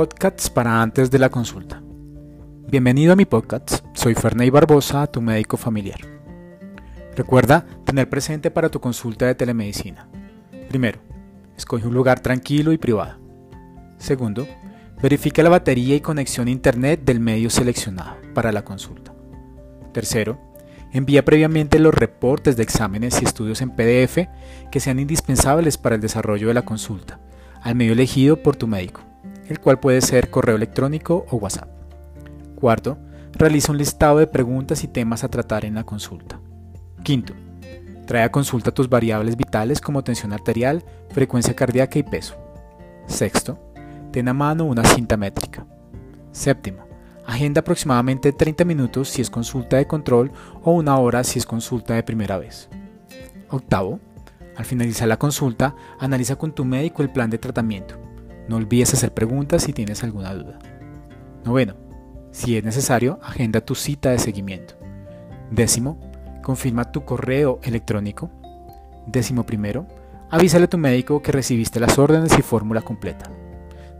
Podcasts para antes de la consulta. Bienvenido a mi podcast, soy Ferney Barbosa, tu médico familiar. Recuerda tener presente para tu consulta de telemedicina. Primero, escoge un lugar tranquilo y privado. Segundo, verifica la batería y conexión a internet del medio seleccionado para la consulta. Tercero, envía previamente los reportes de exámenes y estudios en PDF que sean indispensables para el desarrollo de la consulta al medio elegido por tu médico, el cual puede ser correo electrónico o WhatsApp. Cuarto, realiza un listado de preguntas y temas a tratar en la consulta. Quinto, trae a consulta tus variables vitales como tensión arterial, frecuencia cardíaca y peso. Sexto, ten a mano una cinta métrica. Séptimo, agenda aproximadamente 30 minutos si es consulta de control o una hora si es consulta de primera vez. Octavo, al finalizar la consulta, analiza con tu médico el plan de tratamiento. No olvides hacer preguntas si tienes alguna duda. Noveno, si es necesario, agenda tu cita de seguimiento. Décimo, confirma tu correo electrónico. Décimo primero, avísale a tu médico que recibiste las órdenes y fórmula completa.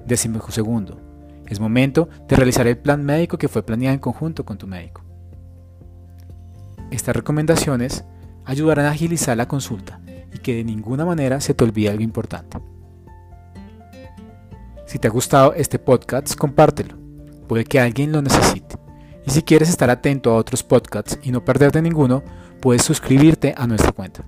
Décimo segundo, es momento de realizar el plan médico que fue planeado en conjunto con tu médico. Estas recomendaciones ayudarán a agilizar la consulta y que de ninguna manera se te olvide algo importante. Si te ha gustado este podcast, compártelo. Puede que alguien lo necesite. Y si quieres estar atento a otros podcasts y no perderte ninguno, puedes suscribirte a nuestra cuenta.